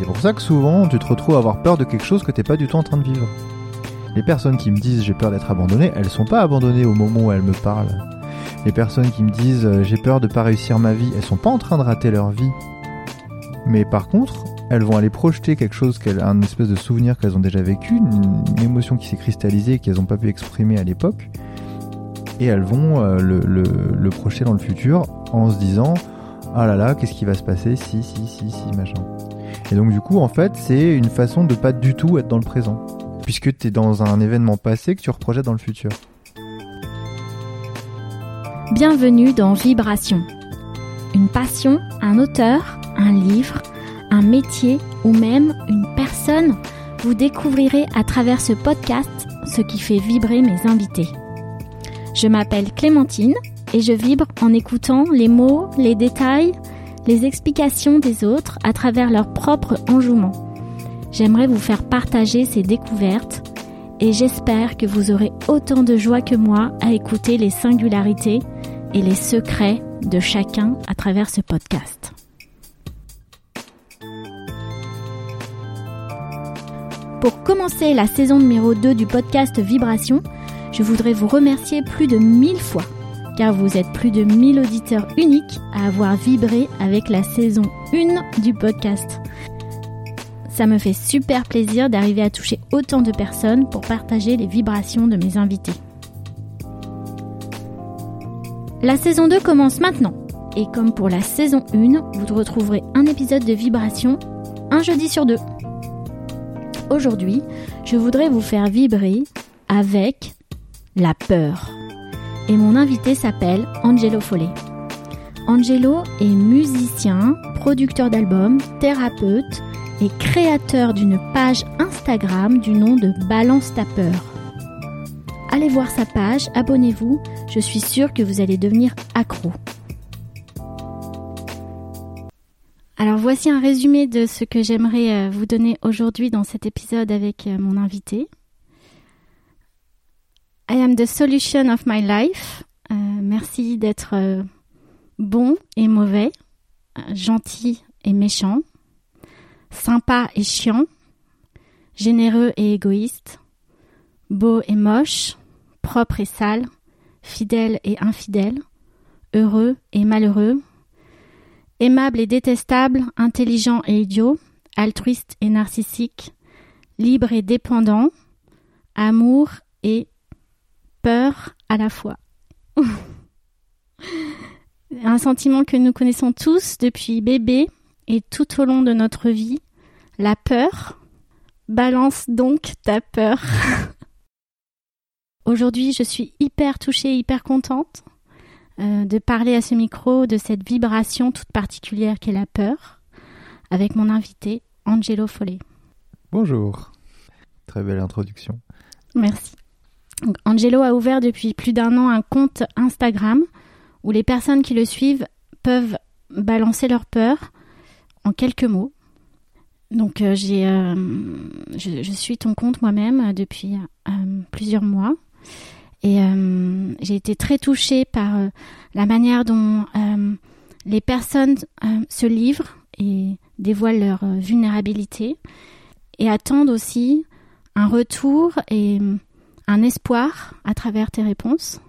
c'est pour ça que souvent tu te retrouves à avoir peur de quelque chose que t'es pas du tout en train de vivre. Les personnes qui me disent j'ai peur d'être abandonné, elles sont pas abandonnées au moment où elles me parlent. Les personnes qui me disent euh, j'ai peur de pas réussir ma vie, elles sont pas en train de rater leur vie. Mais par contre, elles vont aller projeter quelque chose, un espèce de souvenir qu'elles ont déjà vécu, une, émotion qui s'est cristallisée et qu'elles n'ont pas pu exprimer à l'époque, et elles vont euh, le, projeter dans le futur en se disant ah là là, qu'est-ce qui va se passer si, si, si, si, machin. Et donc du coup, en fait, c'est une façon de pas du tout être dans le présent, puisque tu es dans un événement passé que tu reprojettes dans le futur. Bienvenue dans Vibration. Une passion, un auteur, un livre, un métier ou même une personne, vous découvrirez à travers ce podcast ce qui fait vibrer mes invités. Je m'appelle Clémentine et je vibre en écoutant les mots, les détails, les explications des autres à travers leur propre enjouement. J'aimerais vous faire partager ces découvertes et j'espère que vous aurez autant de joie que moi à écouter les singularités et les secrets de chacun à travers ce podcast. Pour commencer la saison numéro 2 du podcast Vibration, je voudrais vous remercier plus de 1000 fois, car vous êtes plus de 1000 auditeurs uniques à avoir vibré avec la saison 1 du podcast. Ça me fait super plaisir d'arriver à toucher autant de personnes pour partager les vibrations de mes invités. La saison 2 commence maintenant. Et comme pour la saison 1, vous retrouverez un épisode de Vibration un jeudi sur deux. Aujourd'hui, je voudrais vous faire vibrer avec la peur. Et mon invité s'appelle Angelo Follet. Angelo est musicien, producteur d'albums, thérapeute et créateur d'une page Instagram du nom de Balance ta peur. Allez voir sa page, abonnez-vous, je suis sûre que vous allez devenir accro. Alors voici un résumé de ce que j'aimerais euh, vous donner aujourd'hui dans cet épisode avec euh, mon invité. I am the solution of my life. Euh, merci d'être bon et mauvais, gentil et méchant, sympa et chiant, généreux et égoïste, beau et moche, propre et sale, fidèle et infidèle, heureux et malheureux, Aimable et détestable, intelligent et idiot, altruiste et narcissique, libre et dépendant, amour et peur à la fois. Un sentiment que nous connaissons tous depuis bébé et tout au long de notre vie, la peur. Balance donc ta peur. Aujourd'hui, je suis hyper touchée, hyper contente euh, de parler à ce micro de cette vibration toute particulière qu'est la peur avec mon invité Angelo Follet. Bonjour. Très belle introduction. Merci. Angelo a ouvert depuis plus d'un an un compte Instagram où les personnes qui le suivent peuvent balancer leur peur en quelques mots. Donc euh, j'ai, euh, je, suis ton compte moi-même depuis plusieurs mois. Et euh, j'ai été très touchée par euh, la manière dont euh, les personnes se livrent et dévoilent leur vulnérabilité et attendent aussi un retour et un espoir à travers tes réponses.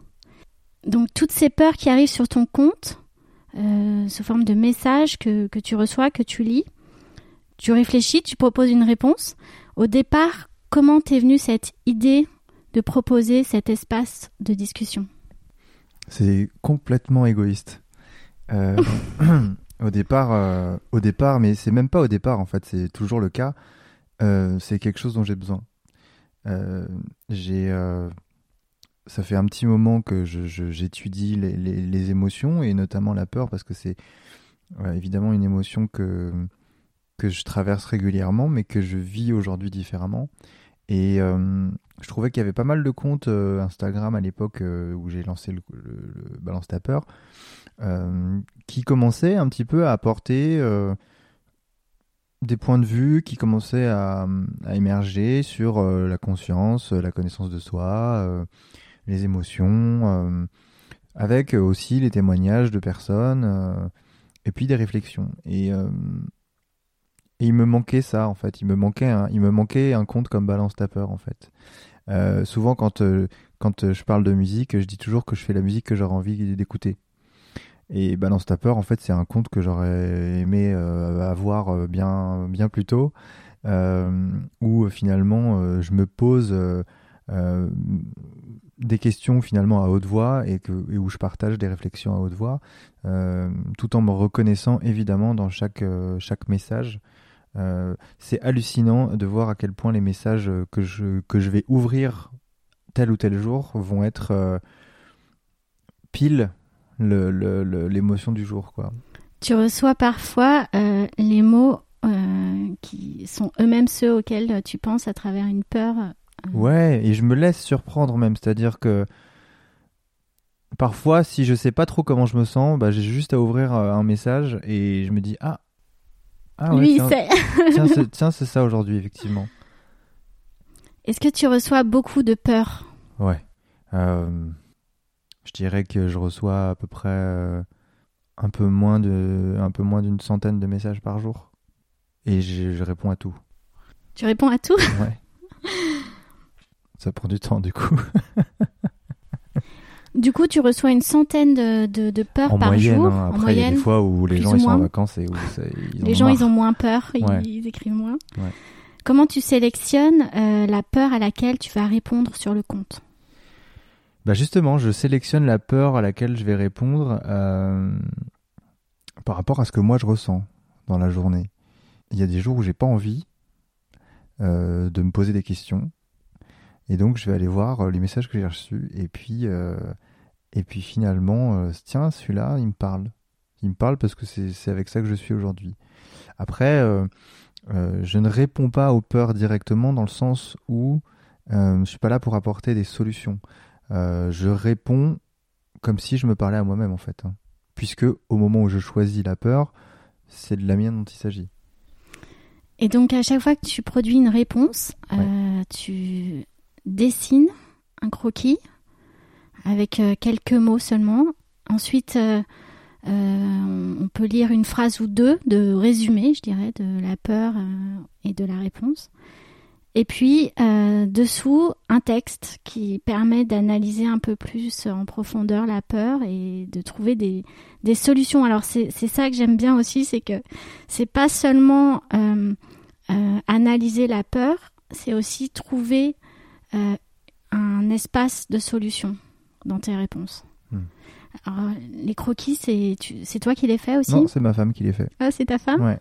Donc toutes ces peurs qui arrivent sur ton compte, sous forme de messages que, que tu reçois, que tu lis, tu réfléchis, tu proposes une réponse. Au départ, comment t'es venue cette idée de proposer cet espace de discussion? C'est complètement égoïste. Euh, au départ, euh, au départ, mais c'est même pas au départ en fait, c'est toujours le cas. Euh, c'est quelque chose dont j'ai besoin. J'ai, ça fait un petit moment que j'étudie les, émotions et notamment la peur parce que c'est évidemment une émotion que que je traverse régulièrement, mais que je vis aujourd'hui différemment. Et je trouvais qu'il y avait pas mal de comptes euh, Instagram à l'époque euh, où j'ai lancé le, Balance ta peur euh, qui commençaient un petit peu à apporter des points de vue qui commençaient à, émerger sur la conscience, la connaissance de soi, les émotions, avec aussi les témoignages de personnes et puis des réflexions. Et il me manquait ça, en fait. Il me manquait un, il me manquait un compte comme Balance ta peur, en fait. Euh, souvent, quand, euh, quand je parle de musique, je dis toujours que je fais la musique que j'aurais envie d'écouter. Et Balance ta peur, en fait, c'est un compte que j'aurais aimé euh, avoir bien, bien plus tôt, où finalement, je me pose des questions finalement à haute voix et, que, et où je partage des réflexions à haute voix, tout en me reconnaissant évidemment dans chaque, chaque message. Euh, c'est hallucinant de voir à quel point les messages que je, que je vais ouvrir tel ou tel jour vont être euh, pile l'émotion du jour. Quoi. Tu reçois parfois euh, les mots qui sont eux-mêmes ceux auxquels tu penses à travers une peur. Ouais, et je me laisse surprendre même, c'est-à-dire que parfois, si je sais pas trop comment je me sens, bah, j'ai juste à ouvrir un message et je me dis ah ah Lui, il sait. tiens, c'est ça aujourd'hui, effectivement. Est-ce que tu reçois beaucoup de peur? Ouais. Euh, je dirais que je reçois à peu près euh, un peu moins de, un peu moins d'une centaine de messages par jour, et je, réponds à tout. Tu réponds à tout? Ouais. Ça prend du temps, du coup. Du coup, tu reçois une centaine de, de, peurs par jour. Hein. Après, en moyenne, il y a des fois où les gens ils sont en vacances et où les gens ils ont moins peur, ils, écrivent moins. Comment tu sélectionnes euh, la peur à laquelle tu vas répondre sur le compte? Bah justement, je sélectionne la peur à laquelle je vais répondre euh, par rapport à ce que moi je ressens dans la journée. Il y a des jours où j'ai pas envie euh, de me poser des questions et donc, je vais aller voir euh, les messages que j'ai reçus. Et puis, et puis finalement, tiens, celui-là, il me parle. Il me parle parce que c'est avec ça que je suis aujourd'hui. Après, je ne réponds pas aux peurs directement dans le sens où je ne suis pas là pour apporter des solutions. Je réponds comme si je me parlais à moi-même, en fait. Hein. Puisque au moment où je choisis la peur, c'est de la mienne dont il s'agit. Et donc, à chaque fois que tu produis une réponse, tu dessine un croquis avec euh, quelques mots seulement. Ensuite, euh, euh, on peut lire une phrase ou deux de résumé, je dirais, de la peur et de la réponse. Et puis, dessous, un texte qui permet d'analyser un peu plus en profondeur la peur et de trouver des, des solutions. Alors, c'est ça que j'aime bien aussi, c'est que c'est pas seulement analyser la peur, c'est aussi trouver euh, un espace de solution dans tes réponses. Hmm. Alors, les croquis, c'est c'est toi qui les fais aussi? Non, c'est ma femme qui les fait. Ah, c'est ta femme? Ouais.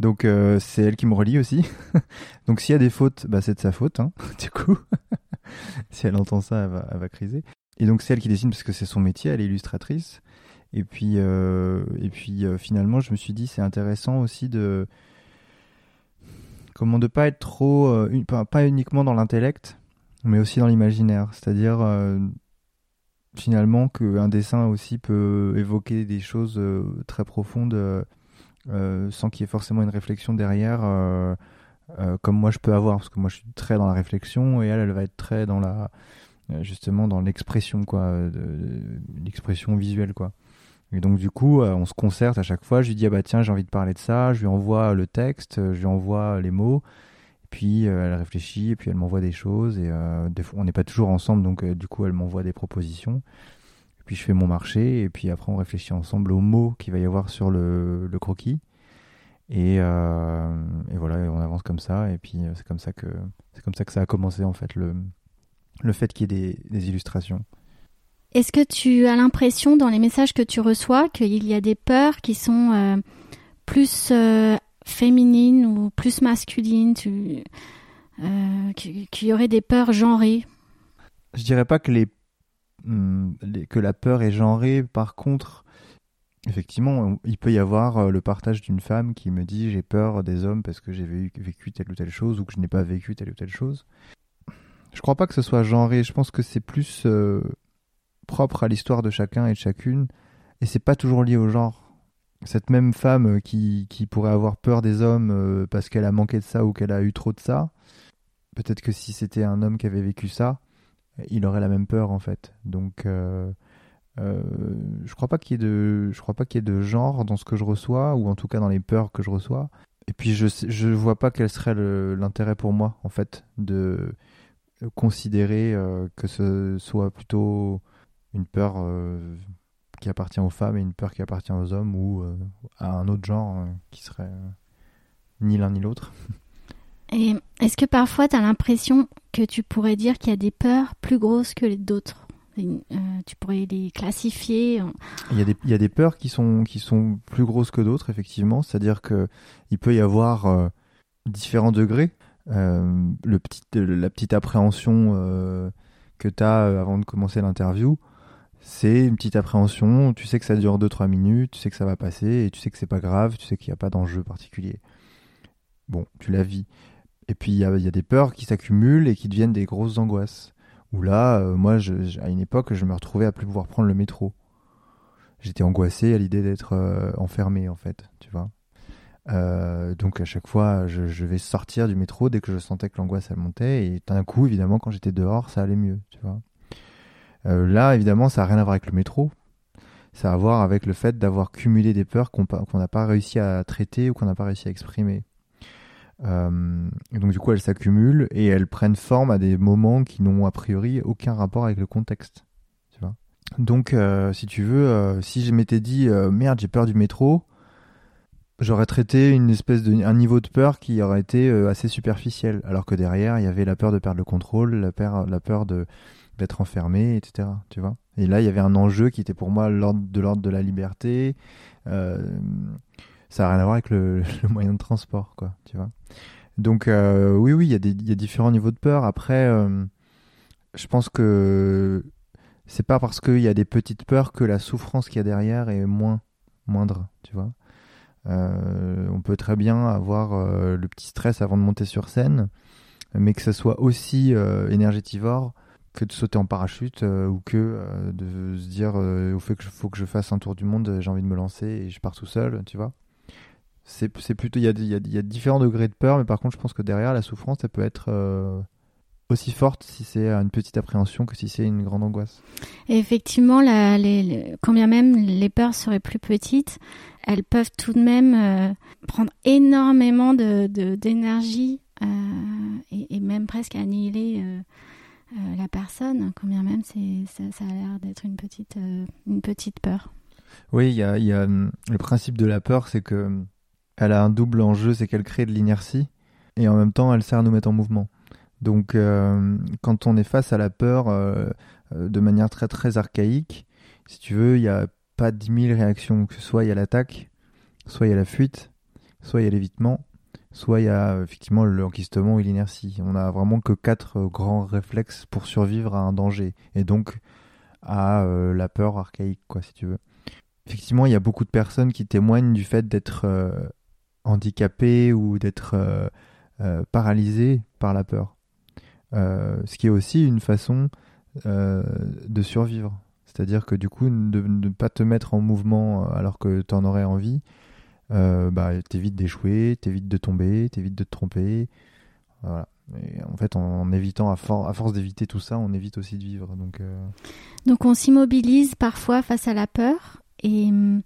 Donc euh, c'est elle qui me relie aussi. Donc s'il y a des fautes, bah, c'est de sa faute, hein, du coup. si elle entend ça, elle va, elle va criser. Et donc c'est elle qui dessine parce que c'est son métier, elle est illustratrice. Et puis, euh, et puis finalement, je me suis dit, c'est intéressant aussi de comment de pas être trop, pas uniquement dans l'intellect, mais aussi dans l'imaginaire. C'est-à-dire euh, finalement qu'un dessin aussi peut évoquer des choses euh, très profondes euh, sans qu'il y ait forcément une réflexion derrière, comme moi je peux avoir, parce que moi je suis très dans la réflexion et elle, elle va être très dans la justement dans l'expression quoi, l'expression visuelle quoi. Et donc du coup, on se concerte à chaque fois. Je lui dis ah bah tiens j'ai envie de parler de ça. Je lui envoie le texte, je lui envoie les mots. Puis euh, elle réfléchit puis elle m'envoie des choses et euh, on n'est pas toujours ensemble donc euh, du coup elle m'envoie des propositions. Puis je fais mon marché et puis après on réfléchit ensemble aux mots qu'il va y avoir sur le, croquis. Et, et, voilà, on avance comme ça et puis c'est comme ça que c'est comme ça que ça a commencé en fait le le fait qu'il y ait des, des illustrations. Est-ce que tu as l'impression dans les messages que tu reçois qu'il y a des peurs qui sont plus féminine ou plus masculine, tu, euh, qu'il y aurait des peurs genrées? Je dirais pas que, les, que la peur est genrée. Par contre, effectivement, il peut y avoir euh, le partage d'une femme qui me dit j'ai peur des hommes parce que j'ai vécu telle ou telle chose ou que je n'ai pas vécu telle ou telle chose. Je crois pas que ce soit genré. Je pense que c'est plus euh, propre à l'histoire de chacun et de chacune. Et c'est pas toujours lié au genre cette même femme euh, qui, pourrait avoir peur des hommes parce qu'elle a manqué de ça ou qu'elle a eu trop de ça, peut-être que si c'était un homme qui avait vécu ça, il aurait la même peur en fait. Donc euh, je crois pas qu'il y ait de je crois pas qu'il y ait de genre dans ce que je reçois ou en tout cas dans les peurs que je reçois. et puis je je vois pas quel serait l'intérêt pour moi en fait de considérer que ce soit plutôt une peur qui appartient aux femmes et une peur qui appartient aux hommes ou à un autre genre qui serait ni l'un ni l'autre. Et est-ce que parfois tu as l'impression que tu pourrais dire qu'il y a des peurs plus grosses que d'autres euh, Tu pourrais les classifier il, y a des, peurs qui sont, plus grosses que d'autres, effectivement. C'est-à-dire qu'il peut y avoir euh, différents degrés. Euh, la petite appréhension que tu as avant de commencer l'interview, c'est une petite appréhension. Tu sais que ça dure 2-3 minutes, tu sais que ça va passer et tu sais que c'est pas grave, tu sais qu'il n'y a pas d'enjeu particulier. Bon, tu la vis. Et puis il y, a, des peurs qui s'accumulent et qui deviennent des grosses angoisses. Où là, euh, moi, à une époque, je me retrouvais à plus pouvoir prendre le métro. J'étais angoissé à l'idée d'être euh, enfermé, en fait, tu vois. Euh, donc à chaque fois, je, vais sortir du métro dès que je sentais que l'angoisse elle montait. Et d'un coup, évidemment, quand j'étais dehors, ça allait mieux, tu vois. là, évidemment, ça n'a rien à voir avec le métro. Ça a à voir avec le fait d'avoir cumulé des peurs qu'on n'a pas réussi à traiter ou qu'on n'a pas réussi à exprimer. Euh, donc du coup, elles s'accumulent et elles prennent forme à des moments qui n'ont a priori aucun rapport avec le contexte. Donc, euh, si tu veux, euh, si je m'étais dit merde, j'ai peur du métro, j'aurais traité une espèce de un niveau de peur qui aurait été assez superficiel, alors que derrière, il y avait la peur de perdre le contrôle, la peur, de d'être enfermé, etc. Tu vois Et là, il y avait un enjeu qui était pour moi l'ordre de l'ordre de la liberté. Ça n'a rien à voir avec le, moyen de transport, quoi, tu vois. Donc euh, oui, oui, il y, a différents niveaux de peur. Après, euh, je pense que c'est pas parce qu'il y a des petites peurs que la souffrance qu'il y a derrière est moins moindre, tu vois. Euh, on peut très bien avoir le petit stress avant de monter sur scène, mais que ce soit aussi énergétivore que de sauter en parachute ou que de se dire au fait que faut que je fasse un tour du monde, j'ai envie de me lancer et je pars tout seul, tu vois c'est plutôt il y a, y a, différents degrés de peur mais par contre je pense que derrière la souffrance elle peut être euh, aussi forte si c'est une petite appréhension que si c'est une grande angoisse. Effectivement la, les, quand bien même les peurs seraient plus petites elles peuvent tout de même euh, prendre énormément de d'énergie euh, et, même presque annihiler la personne. Quand bien même c'est ça, ça, a l'air d'être une petite une petite peur. Oui il y a, y a le principe de la peur c'est que elle a un double enjeu, c'est qu'elle crée de l'inertie et en même temps elle sert à nous mettre en mouvement. Donc euh, quand on est face à la peur euh, euh, de manière très très archaïque, si tu veux, il n'y a pas dix mille réactions, que soit il y a l'attaque, soit il y a la fuite, soit il y a l'évitement, soit il y a effectivement l'enquistement ou l'inertie. On a vraiment que quatre grands réflexes pour survivre à un danger et donc à la peur archaïque, quoi, si tu veux. Effectivement, il y a beaucoup de personnes qui témoignent du fait d'être handicapé ou d'être euh, euh, paralysé par la peur. Euh, ce qui est aussi une façon de survivre. C'est-à-dire que du coup, de ne pas te mettre en mouvement alors que tu en aurais envie, bah, t'évites d'échouer, t'évites de tomber, t'évites de te tromper. En fait, en, évitant, à, à force d'éviter tout ça, on évite aussi de vivre. Donc, donc on s'immobilise parfois face à la peur. Et hum,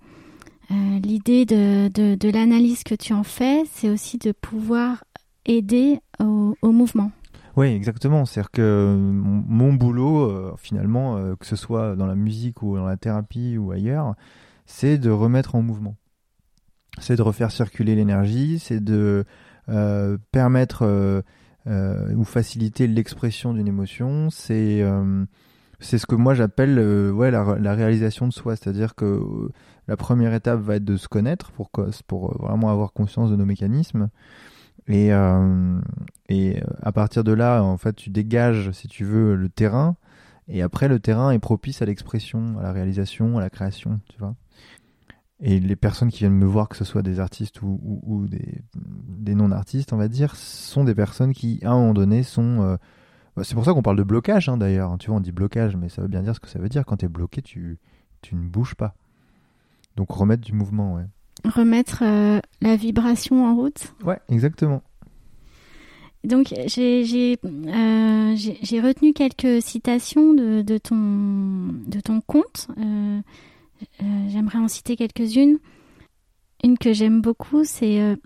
euh, l'idée de, de, l'analyse que tu en fais, c'est aussi de pouvoir aider au, mouvement. Oui, exactement. C'est-à-dire que mon, boulot, euh, finalement, euh, que ce soit dans la musique ou dans la thérapie ou ailleurs, c'est de remettre en mouvement. C'est de refaire circuler l'énergie, c'est de permettre ou faciliter l'expression d'une émotion, c'est c'est ce que moi j'appelle ouais, la, réalisation de soi. C'est-à-dire que la première étape va être de se connaître pour, pour euh, vraiment avoir conscience de nos mécanismes. Et, euh, et euh, à partir de là, en fait, tu dégages, si tu veux, le terrain. Et après, le terrain est propice à l'expression, à la réalisation, à la création, tu vois. Et les personnes qui viennent me voir, que ce soit des artistes ou, ou, des non-artistes, on va dire, sont des personnes qui, à un moment donné, sont... Bah, c'est pour ça qu'on parle de blocage, hein, d'ailleurs. Tu vois, on dit blocage, mais ça veut bien dire ce que ça veut dire. Quand tu es bloqué, tu, tu ne bouges pas. Donc remettre du mouvement, ouais. Remettre euh, la vibration en route Ouais, exactement. Donc j'ai euh, retenu quelques citations de, de, ton, de ton compte. Euh, J'aimerais en citer quelques-unes. Une que j'aime beaucoup, c'est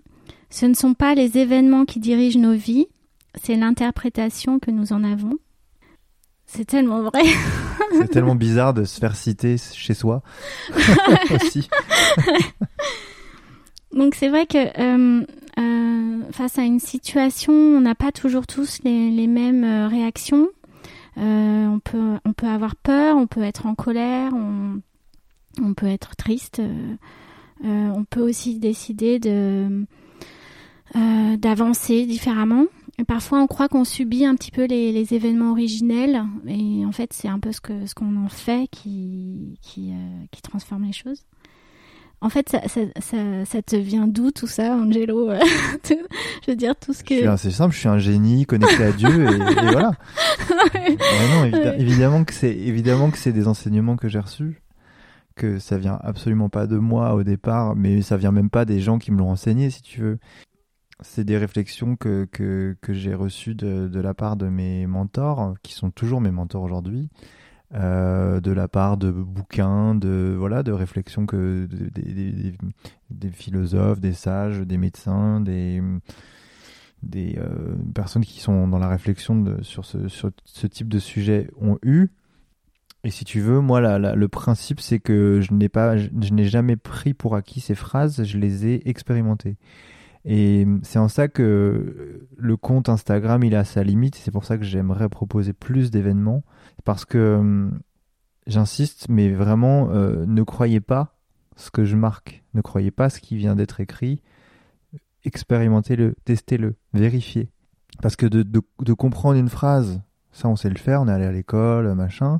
Ce ne sont pas les événements qui dirigent nos vies, c'est l'interprétation que nous en avons. C'est tellement vrai. C'est tellement bizarre de se faire citer chez soi aussi. Donc c'est vrai que euh, euh, face à une situation, on n'a pas toujours tous les, mêmes euh, réactions. on, peut, on peut avoir peur, on peut être en colère, on, on peut être triste. on peut aussi décider de d'avancer différemment. Et parfois, on croit qu'on subit un petit peu les, les, événements originels, et en fait, c'est un peu ce que ce qu'on en fait qui qui, qui transforme les choses. En fait, ça, ça, ça, ça te vient d'où tout ça, Angelo Je veux dire, tout ce que. C'est simple, je suis un génie connecté à Dieu et, voilà. non, évidemment que c'est évidemment que c'est des enseignements que j'ai reçus, que ça vient absolument pas de moi au départ, mais ça vient même pas des gens qui me l'ont enseigné, si tu veux. C'est des réflexions que, que, que j'ai reçues de, de la part de mes mentors, qui sont toujours mes mentors aujourd'hui, euh, de la part de bouquins, de voilà, de réflexions que des, philosophes, des sages, des médecins, des des euh, personnes qui sont dans la réflexion sur, ce, sur ce type de sujet ont eu. Et si tu veux, moi, la, le principe, c'est que je n'ai pas, je, n'ai jamais pris pour acquis ces phrases, je les ai expérimentées. Et c'est en ça que le compte Instagram, il a sa limite. C'est pour ça que j'aimerais proposer plus d'événements. Parce que hum, j'insiste, mais vraiment, euh, ne croyez pas ce que je marque, ne croyez pas ce qui vient d'être écrit, expérimentez-le, testez-le, vérifiez. Parce que de, comprendre une phrase, ça on sait le faire, on est allé à l'école, machin,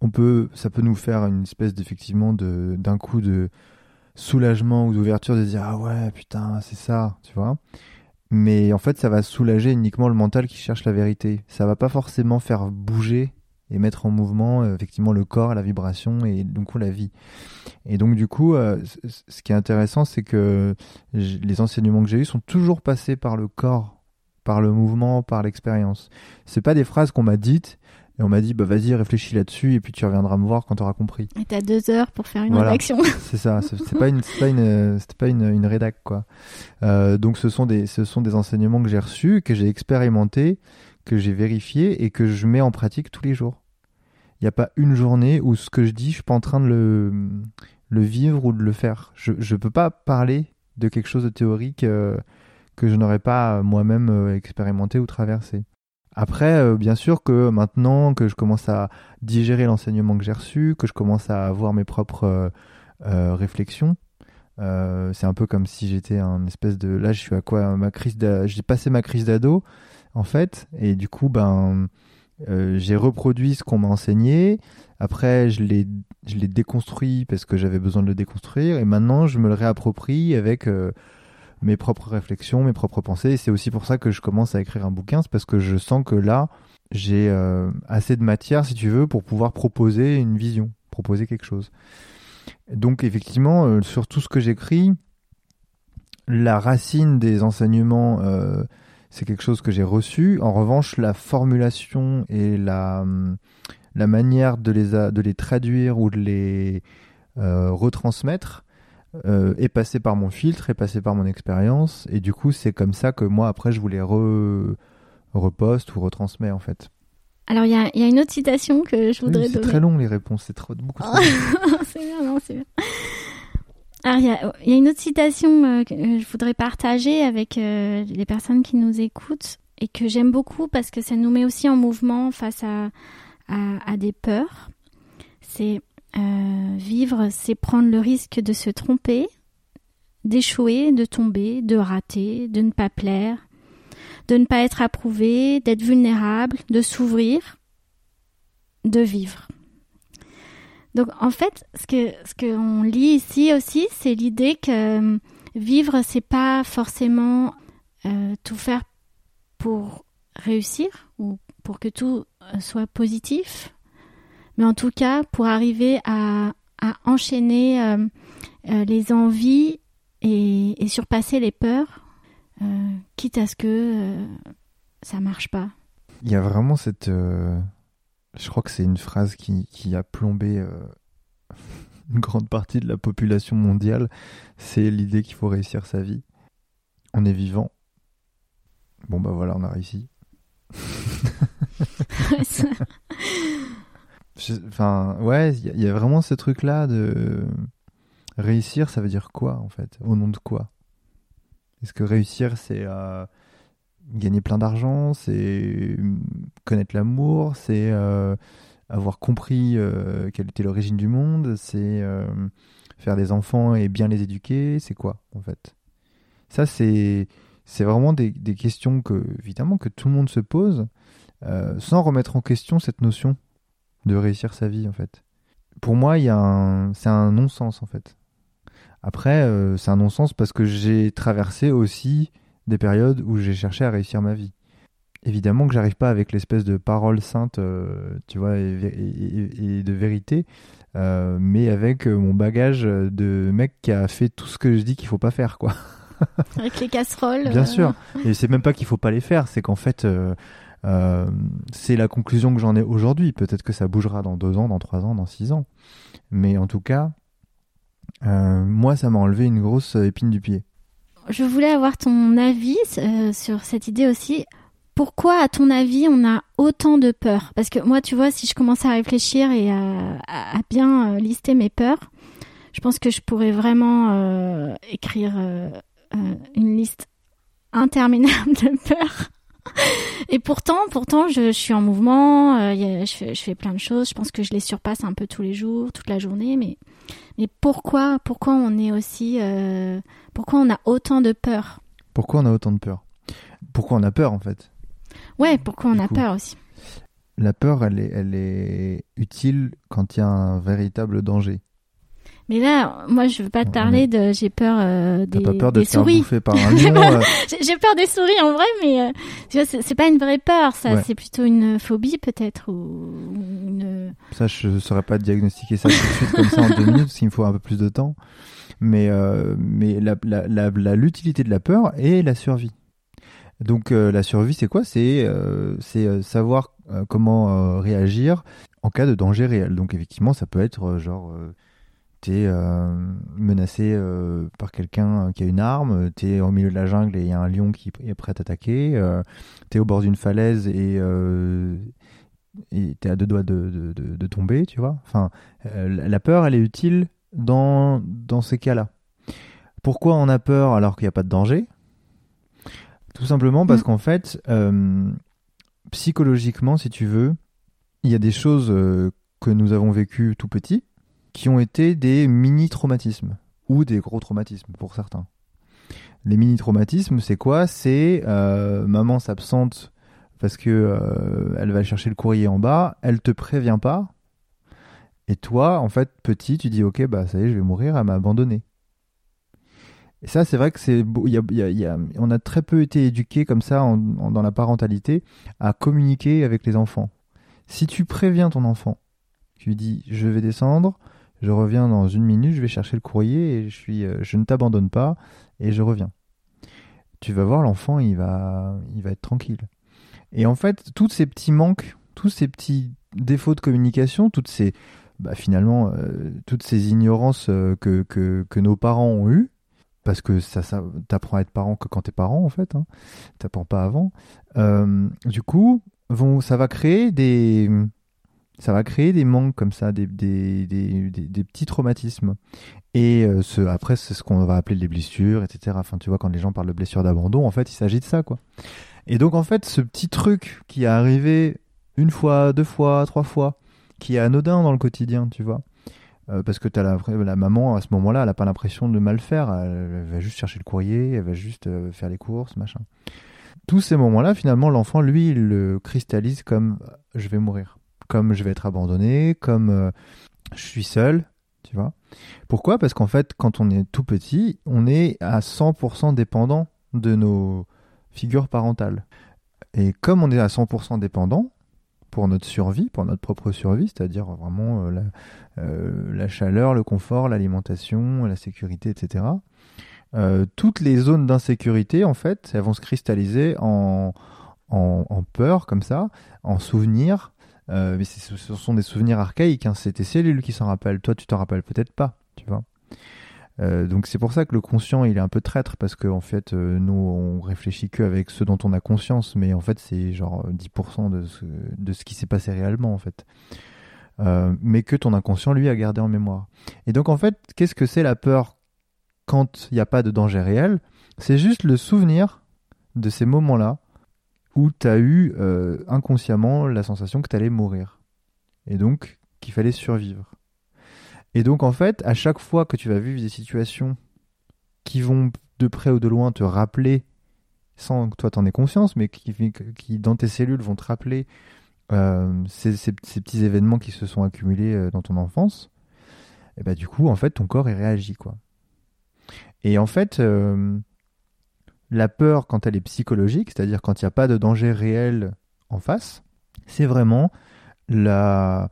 on peut, ça peut nous faire une espèce d'effectivement d'un coup de soulagement ou d'ouverture de dire ah ouais putain c'est ça, tu vois. Mais en fait ça va soulager uniquement le mental qui cherche la vérité. Ça va pas forcément faire bouger et mettre en mouvement euh, effectivement le corps, la vibration et donc la vie. Et donc du coup, euh, ce qui est intéressant, c'est que les enseignements que j'ai eus sont toujours passés par le corps, par le mouvement, par l'expérience. C'est pas des phrases qu'on m'a dites et on m'a dit bah vas-y réfléchis là-dessus et puis tu reviendras me voir quand tu auras compris. Et t'as deux heures pour faire une rédaction. c'est ça, c'est pas une, pas une, pas une, une rédac quoi. Euh, donc ce sont des, ce sont des enseignements que j'ai reçus, que j'ai expérimentés, que j'ai vérifiés et que je mets en pratique tous les jours. Il n'y a pas une journée où ce que je dis, je suis pas en train de le, le vivre ou de le faire. Je ne peux pas parler de quelque chose de théorique euh, que je n'aurais pas moi-même euh, expérimenté ou traversé. Après, euh, bien sûr que maintenant que je commence à digérer l'enseignement que j'ai reçu, que je commence à avoir mes propres réflexions, c'est un peu comme si j'étais un espèce de... Là, je suis à quoi ma crise J'ai passé ma crise d'ado, en fait, et du coup, ben euh, j'ai reproduit ce qu'on m'a enseigné. Après, je l'ai, je l'ai déconstruit parce que j'avais besoin de le déconstruire. Et maintenant, je me le réapproprie avec euh, mes propres réflexions, mes propres pensées. C'est aussi pour ça que je commence à écrire un bouquin. C'est parce que je sens que là, j'ai euh, assez de matière, si tu veux, pour pouvoir proposer une vision, proposer quelque chose. Donc, effectivement, sur tout ce que j'écris, la racine des enseignements c'est quelque chose que j'ai reçu. En revanche, la formulation et la, hum, la manière de les, de les traduire ou de les euh, retransmettre euh, est passée par mon filtre, est passée par mon expérience. Et du coup, c'est comme ça que moi, après, je vous les reposte ou retransmets en fait. Alors, il y a, y a, une autre citation que je voudrais. C'est très long les réponses, c'est trop, beaucoup trop c'est bien, non, c'est bien. Alors, il y a, une autre citation euh, que je voudrais partager avec euh, les personnes qui nous écoutent et que j'aime beaucoup parce que ça nous met aussi en mouvement face à, à, des peurs. C'est euh, vivre, c'est prendre le risque de se tromper, d'échouer, de tomber, de rater, de ne pas plaire, de ne pas être approuvé, d'être vulnérable, de s'ouvrir, de vivre. Donc en fait, ce que ce qu'on lit ici aussi, c'est l'idée que euh, vivre, c'est pas forcément euh, tout faire pour réussir ou pour que tout soit positif, mais en tout cas pour arriver à, à enchaîner les envies et, et, surpasser les peurs, quitte à ce que ça marche pas. Il y a vraiment cette je crois que c'est une phrase qui, qui a plombé euh, une grande partie de la population mondiale. C'est l'idée qu'il faut réussir sa vie. On est vivant. Bon bah voilà, on a réussi. enfin, ouais, il y, a vraiment ce truc-là de réussir, ça veut dire quoi en fait Au nom de quoi? Est-ce que réussir, c'est euh, gagner plein d'argent, c'est connaître l'amour, c'est euh, avoir compris euh, quelle était l'origine du monde, c'est faire des enfants et bien les éduquer, c'est quoi en fait? Ça, c'est c'est vraiment des, des, questions que évidemment que tout le monde se pose, sans remettre en question cette notion de réussir sa vie en fait. Pour moi, il y a c'est un non-sens en fait. Après, euh, c'est un non-sens parce que j'ai traversé aussi des périodes où j'ai cherché à réussir ma vie. Évidemment que j'arrive pas avec l'espèce de parole sainte, euh, tu vois, et, de vérité, euh, mais avec mon bagage de mec qui a fait tout ce que je dis qu'il faut pas faire, quoi. avec les casseroles. Bien sûr. Et c'est même pas qu'il faut pas les faire, c'est qu'en fait, euh, c'est la conclusion que j'en ai aujourd'hui. Peut-être que ça bougera dans deux ans, dans trois ans, dans six ans. Mais en tout cas, euh, moi, ça m'a enlevé une grosse épine du pied. Je voulais avoir ton avis euh, sur cette idée aussi. Pourquoi, à ton avis, on a autant de peur Parce que moi, tu vois, si je commence à réfléchir et à, bien lister mes peurs, je pense que je pourrais vraiment écrire une liste interminable de peurs. Et pourtant, pourtant, je, suis en mouvement, euh, je, fais, plein de choses. Je pense que je les surpasse un peu tous les jours, toute la journée. Mais, mais pourquoi, pourquoi on est aussi, euh, pourquoi on a autant de peur? Pourquoi on a autant de peur? Pourquoi on a peur en fait? Ouais, pourquoi on a peur aussi La peur, elle est, elle est utile quand il y a un véritable danger. Mais là, moi, je veux pas te parler de. J'ai peur euh, des, pas peur de des souris. par un lion, euh J'ai peur des souris en vrai, mais euh, tu vois, c'est pas une vraie peur, ça. C'est plutôt une phobie peut-être ou une. Ça, je saurais pas diagnostiquer ça tout de suite comme ça en deux minutes, parce qu'il me faut un peu plus de temps. Mais mais la l'utilité la, de la peur est la survie. Donc la survie, c'est quoi? C'est c'est savoir comment réagir en cas de danger réel. Donc effectivement, ça peut être genre t'es euh, menacé euh, par quelqu'un qui a une arme, t'es au milieu de la jungle et il y a un lion qui est prêt à t'attaquer, euh, t'es au bord d'une falaise et t'es à deux doigts de, de, tomber, tu vois. Enfin, la peur, elle est utile dans, dans ces cas-là. Pourquoi on a peur alors qu'il n'y a pas de danger? Tout simplement parce mm. qu'en fait, psychologiquement, si tu veux, il y a des choses que nous avons vécues tout petit qui ont été des mini-traumatismes ou des gros traumatismes pour certains. Les mini-traumatismes, c'est quoi? C'est euh, maman s'absente parce que euh, elle va chercher le courrier en bas, elle te prévient pas, et toi, en fait, petit, tu dis ok, bah ça y est, je vais mourir, elle m'a abandonné. Et ça, c'est vrai que c'est, y a, on a très peu été éduqués comme ça dans la parentalité à communiquer avec les enfants. Si tu préviens ton enfant, tu lui dis je vais descendre, je reviens dans une minute, je vais chercher le courrier et je, suis, euh, je ne t'abandonne pas et je reviens. Tu vas voir, l'enfant, il va, il va être tranquille. Et en fait, tous ces petits manques, tous ces petits défauts de communication, toutes ces, bah, finalement, euh, toutes ces ignorances euh, que, que, que, nos parents ont eues, parce que ça, ça t'apprends à être parent que quand t'es parent, en fait, hein, t'apprends pas avant. du coup, vont, ça va créer des, ça va créer des manques comme ça, des, petits traumatismes. Et euh, ce, après, c'est ce qu'on va appeler les blessures, etc. Enfin, tu vois, quand les gens parlent de blessures d'abandon, en fait, il s'agit de ça, quoi. Et donc, en fait, ce petit truc qui est arrivé une fois, deux fois, trois fois, qui est anodin dans le quotidien, tu vois. Euh, parce que la maman, à ce moment-là, elle n'a pas l'impression de mal faire. Elle, va juste chercher le courrier, elle va juste euh, faire les courses, machin. Tous ces moments-là, finalement, l'enfant, lui, il le cristallise comme je vais mourir comme je vais être abandonné, comme euh, je suis seul, tu vois. Pourquoi? Parce qu'en fait, quand on est tout petit, on est à 100% dépendant de nos figures parentales. Et comme on est à 100% dépendant, pour notre survie, pour notre propre survie, c'est-à-dire vraiment euh, euh, la, chaleur, le confort, l'alimentation, la sécurité, etc. toutes les zones d'insécurité, en fait, elles vont se cristalliser en, en, en peur, comme ça, en souvenirs, euh, mais ce sont des souvenirs archaïques. Hein. C'est tes cellules qui s'en rappellent. Toi, tu t'en rappelles peut-être pas, tu vois. Euh, donc c'est pour ça que le conscient il est un peu traître parce qu'en en fait euh, nous on réfléchit qu'avec ce dont on a conscience mais en fait c'est genre 10% de ce, de ce qui s'est passé réellement en fait mais que ton inconscient lui a gardé en mémoire et donc en fait qu'est-ce que c'est la peur quand il n'y a pas de danger réel? C'est juste le souvenir de ces moments là où tu as eu inconsciemment la sensation que tu allais mourir et donc qu'il fallait survivre et donc, en fait, à chaque fois que tu vas vivre des situations qui vont de près ou de loin te rappeler, sans que toi t'en aies conscience, mais qui, dans tes cellules vont te rappeler euh, ces, petits événements qui se sont accumulés euh, dans ton enfance, et bah du coup, en fait, ton corps il réagit quoi. Et en fait, euh, la peur quand elle est psychologique, c'est-à-dire quand il n'y a pas de danger réel en face, c'est vraiment la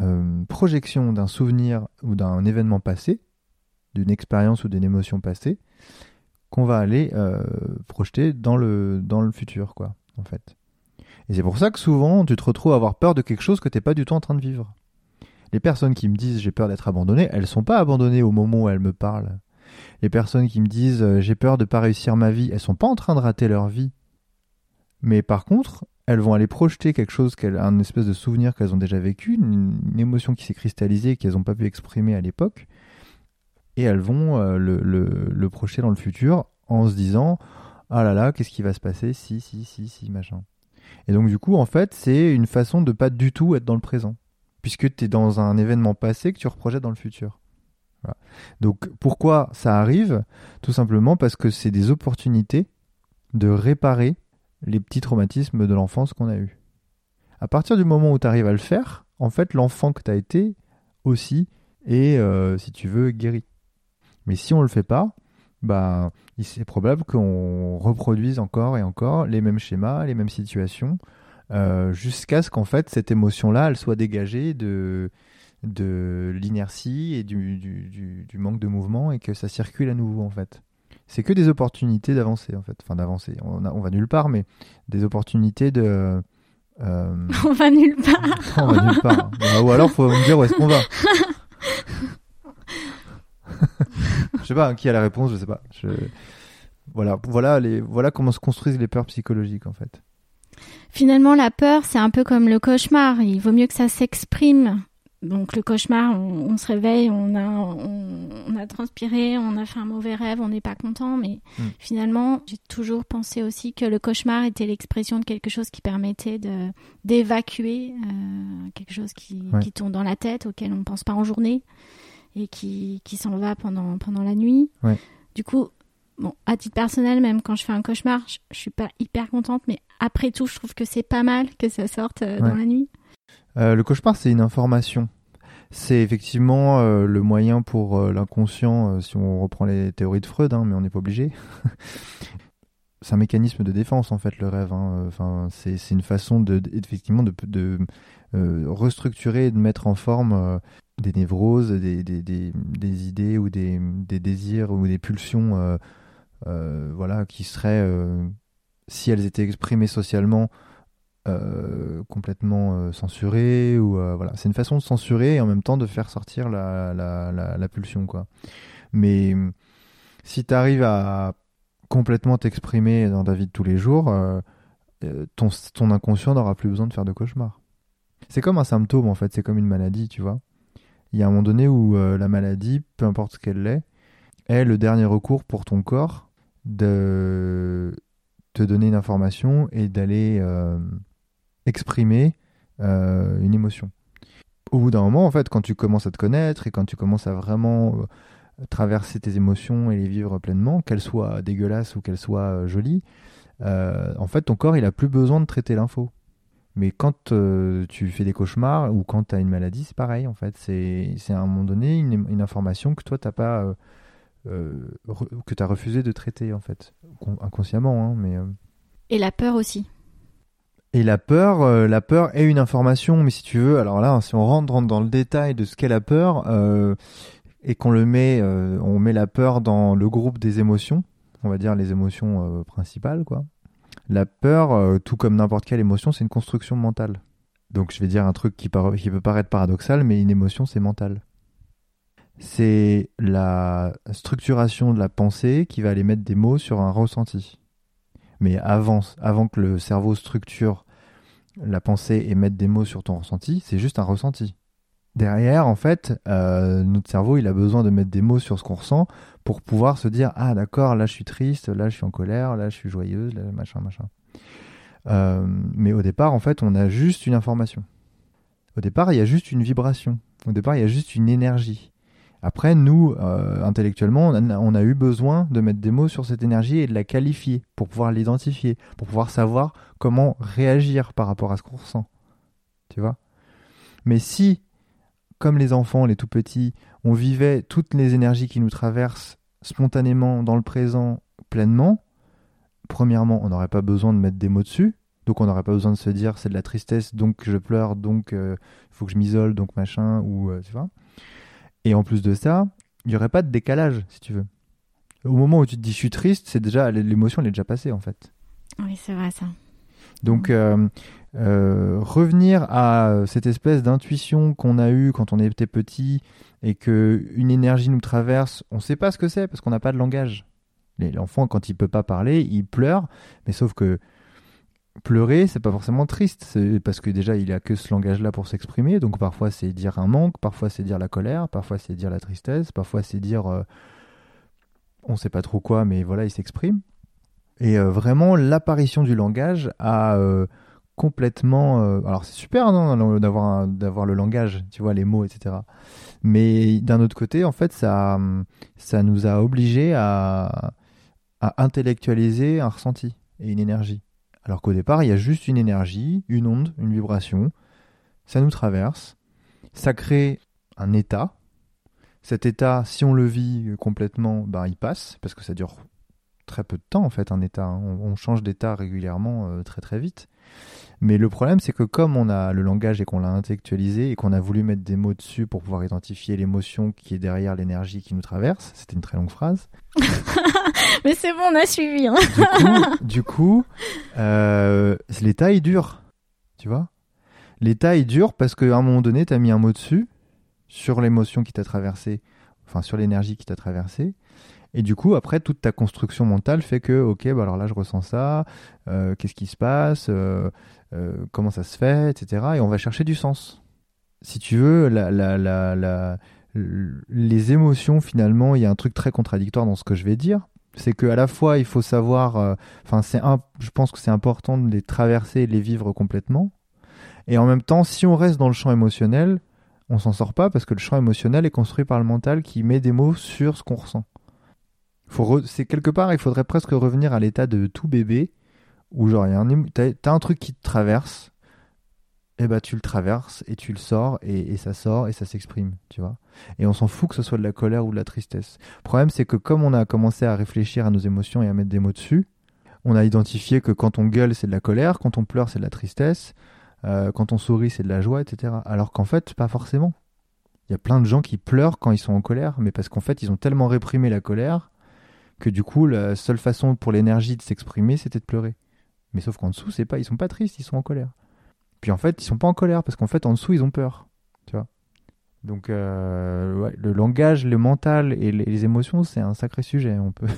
euh, projection d'un souvenir ou d'un événement passé, d'une expérience ou d'une émotion passée, qu'on va aller euh, projeter dans le, futur, quoi, en fait. Et c'est pour ça que souvent, tu te retrouves à avoir peur de quelque chose que tu n'es pas du tout en train de vivre. Les personnes qui me disent j'ai peur d'être abandonné, elles sont pas abandonnées au moment où elles me parlent. Les personnes qui me disent euh, j'ai peur de pas réussir ma vie, elles sont pas en train de rater leur vie. Mais par contre, elles vont aller projeter quelque chose, un espèce de souvenir qu'elles ont déjà vécu, une, émotion qui s'est cristallisée et qu'elles n'ont pas pu exprimer à l'époque, et elles vont euh, le, projeter dans le futur en se disant ah là là, qu'est-ce qui va se passer? Si, si, si, si, machin. Et donc du coup, en fait, c'est une façon de pas du tout être dans le présent, puisque tu es dans un événement passé que tu reprojettes dans le futur. Donc pourquoi ça arrive? Tout simplement parce que c'est des opportunités de réparer les petits traumatismes de l'enfance qu'on a eu. À partir du moment où tu arrives à le faire, en fait, l'enfant que tu as été aussi est, euh, si tu veux, guéri. Mais si on le fait pas, bah, c'est probable qu'on reproduise encore et encore les mêmes schémas, les mêmes situations, euh, jusqu'à ce qu'en fait cette émotion-là, elle soit dégagée de, de l'inertie et du, du, du, manque de mouvement et que ça circule à nouveau en fait c'est que des opportunités d'avancer en fait. Enfin d'avancer, on, on, va nulle part, mais des opportunités de. Euh... On va nulle part. on va nulle part. Ou alors faut me dire où est-ce qu'on va. je sais pas qui a la réponse, je sais pas. Je... Voilà, voilà, les, voilà comment se construisent les peurs psychologiques en fait. Finalement, la peur, c'est un peu comme le cauchemar. Il vaut mieux que ça s'exprime donc le cauchemar, on, se réveille, on a, on, a transpiré, on a fait un mauvais rêve, on n'est pas content, mais hmm. finalement, j'ai toujours pensé aussi que le cauchemar était l'expression de quelque chose qui permettait de d'évacuer euh, quelque chose qui, qui, tourne dans la tête, auquel on ne pense pas en journée et qui, qui s'en va pendant, pendant la nuit. Du coup, bon, à titre personnel, même quand je fais un cauchemar, je, ne suis pas hyper contente, mais après tout, je trouve que c'est pas mal que ça sorte euh, dans la nuit. Euh, le cauchemar, c'est une information. C'est effectivement euh, le moyen pour euh, l'inconscient, si on reprend les théories de Freud, hein, mais on n'est pas obligé. c'est un mécanisme de défense en fait le rêve. Hein. Enfin, c'est une façon de, effectivement de, restructurer et de mettre en forme des névroses, des, des, idées ou des, désirs ou des pulsions, voilà, qui seraient, si elles étaient exprimées socialement, euh, complètement euh, censuré ou euh, voilà. C'est une façon de censurer et en même temps de faire sortir la, la, pulsion quoi. Mais si tu arrives à complètement t'exprimer dans ta vie de tous les jours ton, ton inconscient n'aura plus besoin de faire de cauchemars. C'est comme un symptôme en fait. C'est comme une maladie tu vois. Il y a un moment donné où la maladie peu importe ce qu'elle est est le dernier recours pour ton corps de te donner une information et d'aller exprimer euh, une émotion. Au bout d'un moment, en fait, quand tu commences à te connaître et quand tu commences à vraiment euh, traverser tes émotions et les vivre pleinement, qu'elles soient dégueulasses ou qu'elles soient euh, jolies, en fait, ton corps, il a plus besoin de traiter l'info. Mais quand tu fais des cauchemars ou quand tu as une maladie, c'est pareil, en fait. C'est à un moment donné une, information que toi, tu pas... as refusé de traiter, en fait. Inconsciemment, hein, mais... Et la peur aussi. Et la peur, euh, la peur est une information, mais si tu veux, alors là, si on rentre, dans le détail de ce qu'est la peur euh, et qu'on le met, euh, on met la peur dans le groupe des émotions, on va dire les émotions principales, quoi. La peur, tout comme n'importe quelle émotion, c'est une construction mentale. Donc je vais dire un truc qui peut paraître paradoxal, mais une émotion, c'est mental. c'est la structuration de la pensée qui va aller mettre des mots sur un ressenti. Mais avant, que le cerveau structure la pensée et mette des mots sur ton ressenti, c'est juste un ressenti. Derrière, en fait, euh, notre cerveau, il a besoin de mettre des mots sur ce qu'on ressent pour pouvoir se dire ah d'accord, là je suis triste, là je suis en colère, là je suis joyeuse, là machin machin. Euh, mais au départ, en fait, on a juste une information. Au départ, il y a juste une vibration. Au départ, il y a juste une énergie. Après, nous, euh, intellectuellement, on a, eu besoin de mettre des mots sur cette énergie et de la qualifier pour pouvoir l'identifier, pour pouvoir savoir comment réagir par rapport à ce qu'on ressent. Tu vois? Mais si, comme les enfants, les tout petits, on vivait toutes les énergies qui nous traversent spontanément dans le présent pleinement, premièrement, on n'aurait pas besoin de mettre des mots dessus. Donc on n'aurait pas besoin de se dire c'est de la tristesse, donc je pleure, donc il euh, faut que je m'isole, donc machin, ou euh, tu vois. Et en plus de ça, il n'y aurait pas de décalage, si tu veux. Au moment où tu te dis je suis triste, c'est déjà l'émotion elle est déjà passée en fait. Oui, c'est vrai ça. Donc euh, euh, revenir à cette espèce d'intuition qu'on a eue quand on était petit et que une énergie nous traverse, on ne sait pas ce que c'est parce qu'on n'a pas de langage. L'enfant quand il peut pas parler, il pleure, mais sauf que pleurer, c'est pas forcément triste, parce que déjà il a que ce langage-là pour s'exprimer. Donc parfois c'est dire un manque, parfois c'est dire la colère, parfois c'est dire la tristesse, parfois c'est dire euh, on sait pas trop quoi, mais voilà, il s'exprime. Et euh, vraiment l'apparition du langage a euh, complètement. alors c'est super d'avoir d'avoir le langage, tu vois, les mots, etc. Mais d'un autre côté, en fait, ça ça nous a obligés à à intellectualiser un ressenti et une énergie. Alors qu'au départ, il y a juste une énergie, une onde, une vibration. Ça nous traverse. Ça crée un état. Cet état, si on le vit complètement, ben, il passe, parce que ça dure très peu de temps en fait un état. Hein. On, change d'état régulièrement euh, très très vite. Mais le problème, c'est que comme on a le langage et qu'on l'a intellectualisé et qu'on a voulu mettre des mots dessus pour pouvoir identifier l'émotion qui est derrière l'énergie qui nous traverse, c'était une très longue phrase. Mais c'est bon, on a suivi. Hein. Du coup, euh, l'état est dur, tu vois. L'état est dur parce qu'à un moment donné, tu as mis un mot dessus sur l'émotion qui t'a traversé, enfin sur l'énergie qui t'a traversé. Et du coup, après, toute ta construction mentale fait que, ok, bah alors là, je ressens ça, euh, qu'est-ce qui se passe, euh, euh, comment ça se fait, etc. Et on va chercher du sens. Si tu veux, les émotions, finalement, il y a un truc très contradictoire dans ce que je vais dire. C'est qu'à la fois, il faut savoir, enfin, c'est je pense que c'est important de les traverser et de les vivre complètement. Et en même temps, si on reste dans le champ émotionnel, on s'en sort pas parce que le champ émotionnel est construit par le mental qui met des mots sur ce qu'on ressent. C'est quelque part, il faudrait presque revenir à l'état de tout bébé où genre y a un, un truc qui te traverse, et bah tu le traverses et tu le sors et, ça sort et ça s'exprime, tu vois. Et on s'en fout que ce soit de la colère ou de la tristesse. Le problème c'est que comme on a commencé à réfléchir à nos émotions et à mettre des mots dessus, on a identifié que quand on gueule c'est de la colère, quand on pleure c'est de la tristesse, euh, quand on sourit c'est de la joie, etc. Alors qu'en fait pas forcément. Il y a plein de gens qui pleurent quand ils sont en colère, mais parce qu'en fait ils ont tellement réprimé la colère que du coup la seule façon pour l'énergie de s'exprimer c'était de pleurer. Mais sauf qu'en dessous, c'est pas, ils sont pas tristes, ils sont en colère. Puis en fait, ils sont pas en colère parce qu'en fait, en dessous, ils ont peur. Tu vois? Donc, euh, le langage, le mental et les, émotions, c'est un sacré sujet. On peut.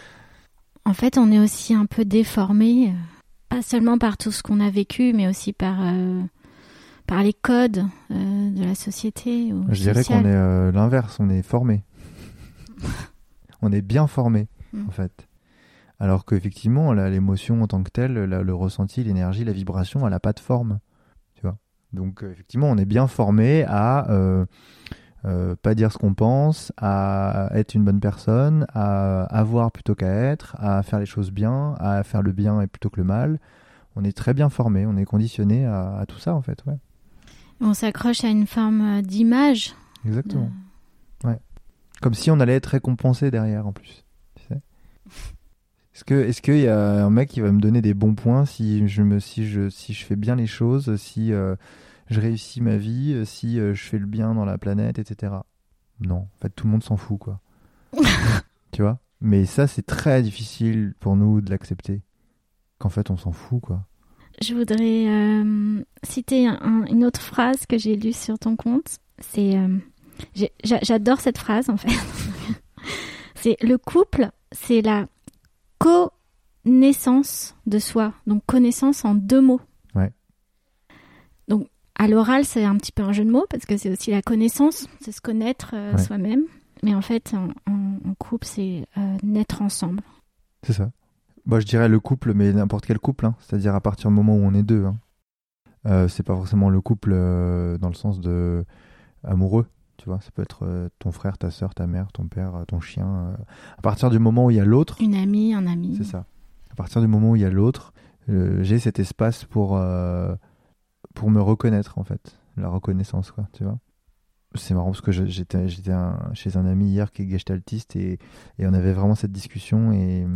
en fait, on est aussi un peu déformé, euh, pas seulement par tout ce qu'on a vécu, mais aussi par euh, par les codes de la société. Je dirais qu'on est l'inverse, on est formé. on est bien formé, mm. en fait. Alors qu'effectivement, l'émotion en tant que telle, le ressenti, l'énergie, la vibration, elle n'a pas de forme. Tu vois Donc, euh, effectivement, on est bien formé à euh, euh, pas dire ce qu'on pense, à être une bonne personne, à avoir plutôt qu'à être, à faire les choses bien, à faire le bien et plutôt que le mal. On est très bien formé, on est conditionné à, tout ça, en fait. Ouais. On s'accroche à une forme d'image. Exactement. Comme si on allait être récompensé derrière, en plus. Est-ce que est-ce qu'il y a un mec qui va me donner des bons points si je me si je si je fais bien les choses, si euh, je réussis ma vie, si euh, je fais le bien dans la planète, etc. Non, en fait tout le monde s'en fout quoi. tu vois? Mais ça c'est très difficile pour nous de l'accepter. Qu'en fait on s'en fout quoi. Je voudrais euh, citer une autre phrase que j'ai lue sur ton compte. C'est J'adore cette phrase en fait. c'est le couple, c'est la connaissance de soi. Donc connaissance en deux mots. Ouais. Donc à l'oral, c'est un petit peu un jeu de mots parce que c'est aussi la connaissance, c'est se connaître euh, Ouais. soi-même. Mais en fait, en, en- en couple, c'est euh, naître ensemble. C'est ça. Moi, je dirais le couple, mais n'importe quel couple, hein. c'est-à-dire à partir du moment où on est deux. Hein. Euh, c'est pas forcément le couple euh, dans le sens de amoureux, tu vois. Ça peut être euh, ton frère, ta soeur, ta mère, ton père, euh, ton chien. euh. À partir du moment où il y a l'autre, Une amie, un ami. c'est ça. À partir du moment où il y a l'autre, j'ai cet espace pour pour me reconnaître en fait, la reconnaissance, quoi, tu vois. C'est marrant parce que j'étais chez un ami hier qui est gestaltiste et, et on avait vraiment cette discussion et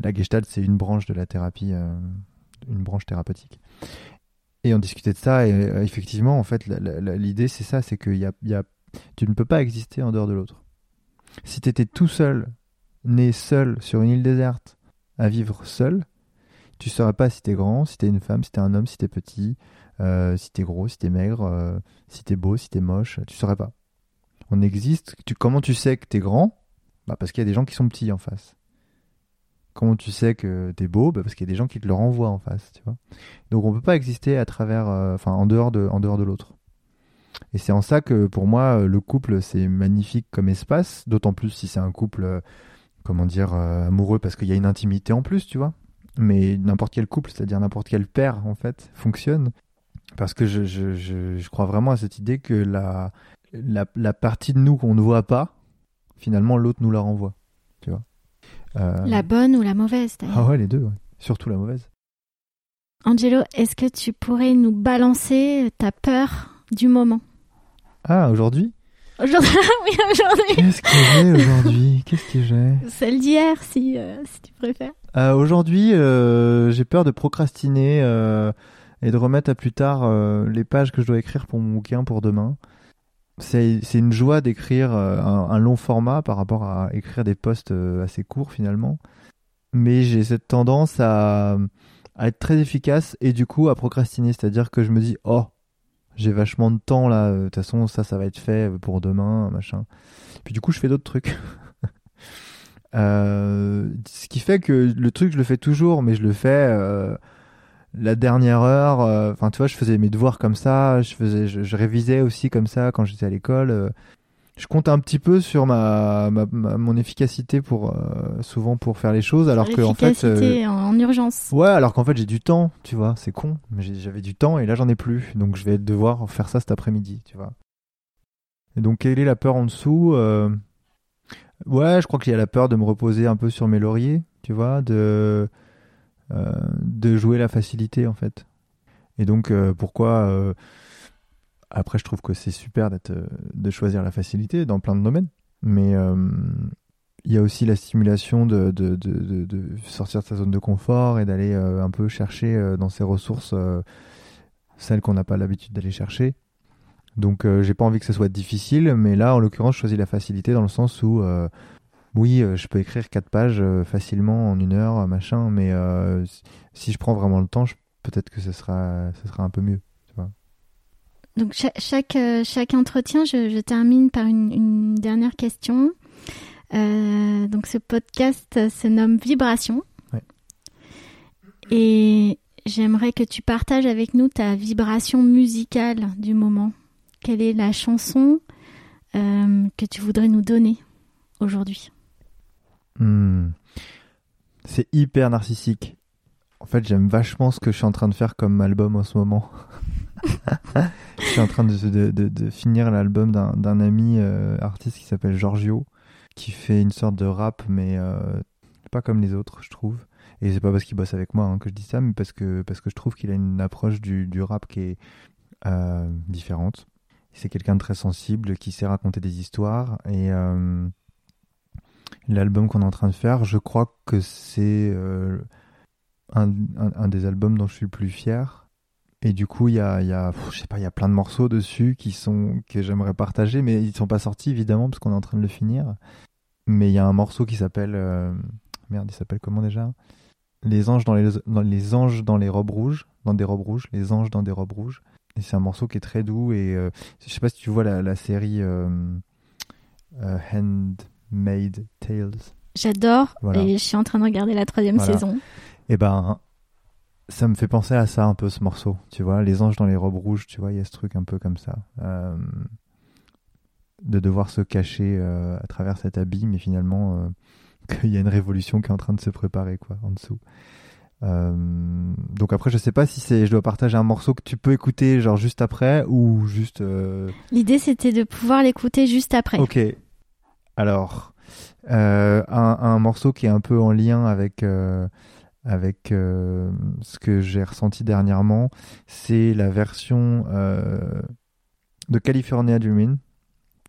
la gestalt c'est une branche de la thérapie, euh, une branche thérapeutique. Et on discutait de ça et effectivement en fait l'idée c'est ça, c'est que y a, y a, tu ne peux pas exister en dehors de l'autre. Si tu étais tout seul, né seul sur une île déserte, à vivre seul, tu saurais pas si t'es grand, si t'es une femme, si t'es un homme, si t'es petit, euh, si t'es gros, si t'es maigre, euh, si t'es beau, si t'es moche, tu saurais pas. On existe. Tu, comment tu sais que t'es grand? Bah Parce qu'il y a des gens qui sont petits en face. Comment tu sais que t'es beau? Bah Parce qu'il y a des gens qui te le renvoient en face, tu vois. Donc on peut pas exister à travers, euh, enfin en dehors de, en dehors de l'autre. Et c'est en ça que pour moi le couple c'est magnifique comme espace, d'autant plus si c'est un couple, euh, comment dire, euh, amoureux parce qu'il y a une intimité en plus, tu vois. Mais n'importe quel couple, c'est-à-dire n'importe quel père en fait, fonctionne parce que je, je, je, je crois vraiment à cette idée que la, la, la partie de nous qu'on ne voit pas, finalement l'autre nous la renvoie, tu vois. Euh, La bonne ou la mauvaise d'ailleurs. Ah ouais, les deux, ouais. surtout la mauvaise. Angelo, est-ce que tu pourrais nous balancer ta peur du moment? Ah, aujourd'hui Aujourd'hui, oui, aujourd'hui. Qu'est-ce que j'ai aujourd'hui? Qu'est-ce que j'ai? Celle d'hier, si, euh, si tu préfères. Euh, Aujourd'hui, euh, j'ai peur de procrastiner et de remettre à plus tard les pages que je dois écrire pour mon bouquin pour demain. C'est une joie d'écrire un, un long format par rapport à écrire des posts assez courts finalement. Mais j'ai cette tendance à, à être très efficace et du coup à procrastiner. C'est-à-dire que je me dis, oh, j'ai vachement de temps là, de toute façon ça, ça va être fait pour demain, machin. Puis du coup, je fais d'autres trucs. Euh, ce qui fait que le truc, je le fais toujours, mais je le fais euh, la dernière heure. euh, Enfin, tu vois, je faisais mes devoirs comme ça, je faisais, je révisais aussi comme ça quand j'étais à l'école. Je compte un petit peu sur ma, ma- ma- mon efficacité pour euh, souvent pour faire les choses, alors que en fait, euh, en, en urgence. ouais, alors qu'en fait j'ai du temps, tu vois, c'est con, mais j'avais du temps et là j'en ai plus, donc je vais devoir faire ça cet après-midi, tu vois. Et donc quelle est la peur en dessous Euh, Ouais, je crois qu'il y a la peur de me reposer un peu sur mes lauriers, tu vois, de euh, de jouer la facilité en fait. Et donc pourquoi Après, je trouve que c'est super d'être euh, de choisir la facilité dans plein de domaines, mais euh, il y a aussi la stimulation de, de, de, sortir de sa zone de confort et d'aller euh, un peu chercher dans ses ressources celles qu'on n'a pas l'habitude d'aller chercher. Donc j'ai pas envie que ce soit difficile, mais là en l'occurrence je choisis la facilité dans le sens où oui je peux écrire quatre pages facilement en une heure machin, mais si- je prends vraiment le temps, peut-être que ce sera ce sera un peu mieux. Donc cha- chaque, euh, chaque entretien, je, je termine par une, une dernière question. Euh, donc ce podcast se nomme Vibration. Ouais. Et j'aimerais que tu partages avec nous ta vibration musicale du moment. Quelle est la chanson euh, que tu voudrais nous donner aujourd'hui? Hmm. C'est hyper narcissique. En fait, j'aime vachement ce que je suis en train de faire comme album en ce moment. je suis en train de, finir l'album d'un ami euh, artiste qui s'appelle Giorgio, qui fait une sorte de rap, mais euh, pas comme les autres, je trouve. Et c'est pas parce qu'il bosse avec moi hein, que je dis ça, mais parce que, parce que je trouve qu'il a une approche du, rap qui est euh, différente. C'est quelqu'un de très sensible, qui sait raconter des histoires. Et l'album qu'on est en train de faire, je crois que c'est un des albums dont je suis le plus fier. Et du coup, il y a, il y a, pff, je sais pas, il y a plein de morceaux dessus qui sont que j'aimerais partager, mais ils sont pas sortis évidemment parce qu'on est en train de le finir. Mais il y a un morceau qui s'appelle euh, merde, il s'appelle comment déjà? Les anges dans les dans les anges dans les robes rouges, dans des robes rouges, les anges dans des robes rouges. Et c'est un morceau qui est très doux. Et euh, je sais pas si tu vois la, la série euh, euh, Handmade Tales. J'adore Voilà. et je suis en train de regarder la troisième Voilà. saison. Et ben, ça me fait penser à ça un peu ce morceau. Tu vois, les anges dans les robes rouges, tu vois, il y a ce truc un peu comme ça. Euh, de devoir se cacher euh, à travers cet habit, mais finalement, euh, qu'il y a une révolution qui est en train de se préparer, quoi, en dessous. Euh, donc après, je sais pas si c'est, je dois partager un morceau que tu peux écouter genre juste après ou juste. L'idée, c'était de pouvoir l'écouter juste après. Ok. Alors, un, un morceau qui est un peu en lien avec, avec euh, ce que j'ai ressenti dernièrement, c'est la version euh, de California Dreamin'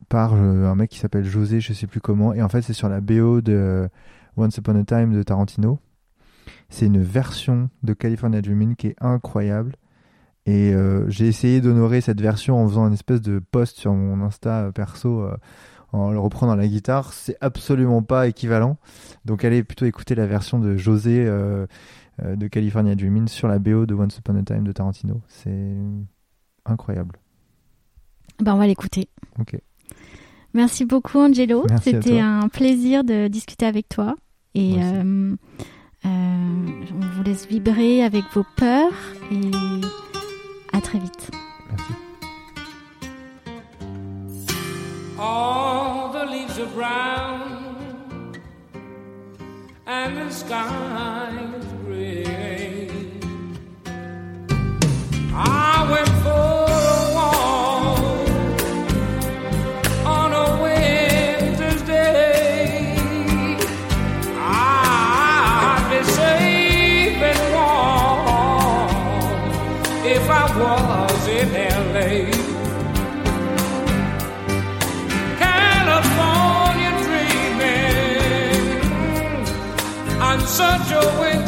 par euh, un mec qui s'appelle José, je sais plus comment, et en fait c'est sur la BO de Once Upon a Time de Tarantino. C'est une version de California Dreamin' qui est incroyable. Et j'ai essayé d'honorer cette version en faisant une espèce de post sur mon Insta perso en le reprenant la guitare. C'est absolument pas équivalent. Donc allez plutôt écouter la version de José euh, euh, de California Dreamin' sur la BO de Once Upon a Time de Tarantino. C'est incroyable. Ben, on va l'écouter. Ok. Merci beaucoup, Angelo. À C'était un plaisir de discuter avec toi. Et euh, euh, on vous laisse vibrer avec vos peurs et à très vite. Merci. All the leaves are brown and the sky is gray. Such a winter's